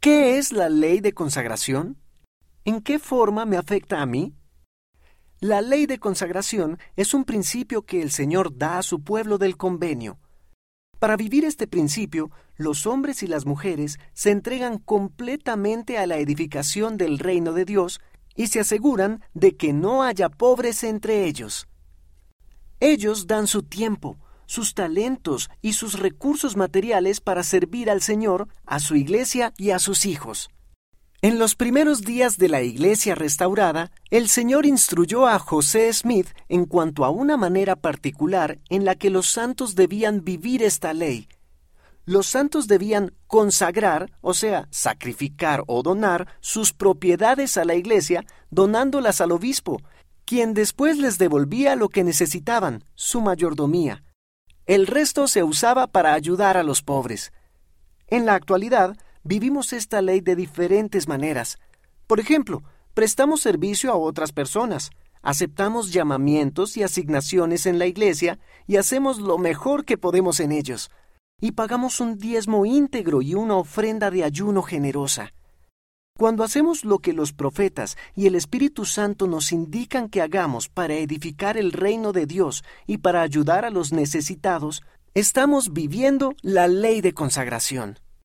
¿Qué es la ley de consagración? ¿En qué forma me afecta a mí? La ley de consagración es un principio que el Señor da a su pueblo del convenio. Para vivir este principio, los hombres y las mujeres se entregan completamente a la edificación del reino de Dios y se aseguran de que no haya pobres entre ellos. Ellos dan su tiempo, sus talentos y sus recursos materiales para servir al Señor, a su iglesia y a sus hijos. En los primeros días de la iglesia restaurada, el Señor instruyó a José Smith en cuanto a una manera particular en la que los santos debían vivir esta ley. Los santos debían consagrar, o sea, sacrificar o donar sus propiedades a la iglesia, donándolas al obispo, quien después les devolvía lo que necesitaban, su mayordomía. El resto se usaba para ayudar a los pobres. En la actualidad, vivimos esta ley de diferentes maneras. Por ejemplo, prestamos servicio a otras personas, aceptamos llamamientos y asignaciones en la iglesia y hacemos lo mejor que podemos en ellos, y pagamos un diezmo íntegro y una ofrenda de ayuno generosa. Cuando hacemos lo que los profetas y el Espíritu Santo nos indican que hagamos para edificar el reino de Dios y para ayudar a los necesitados, estamos viviendo la ley de consagración.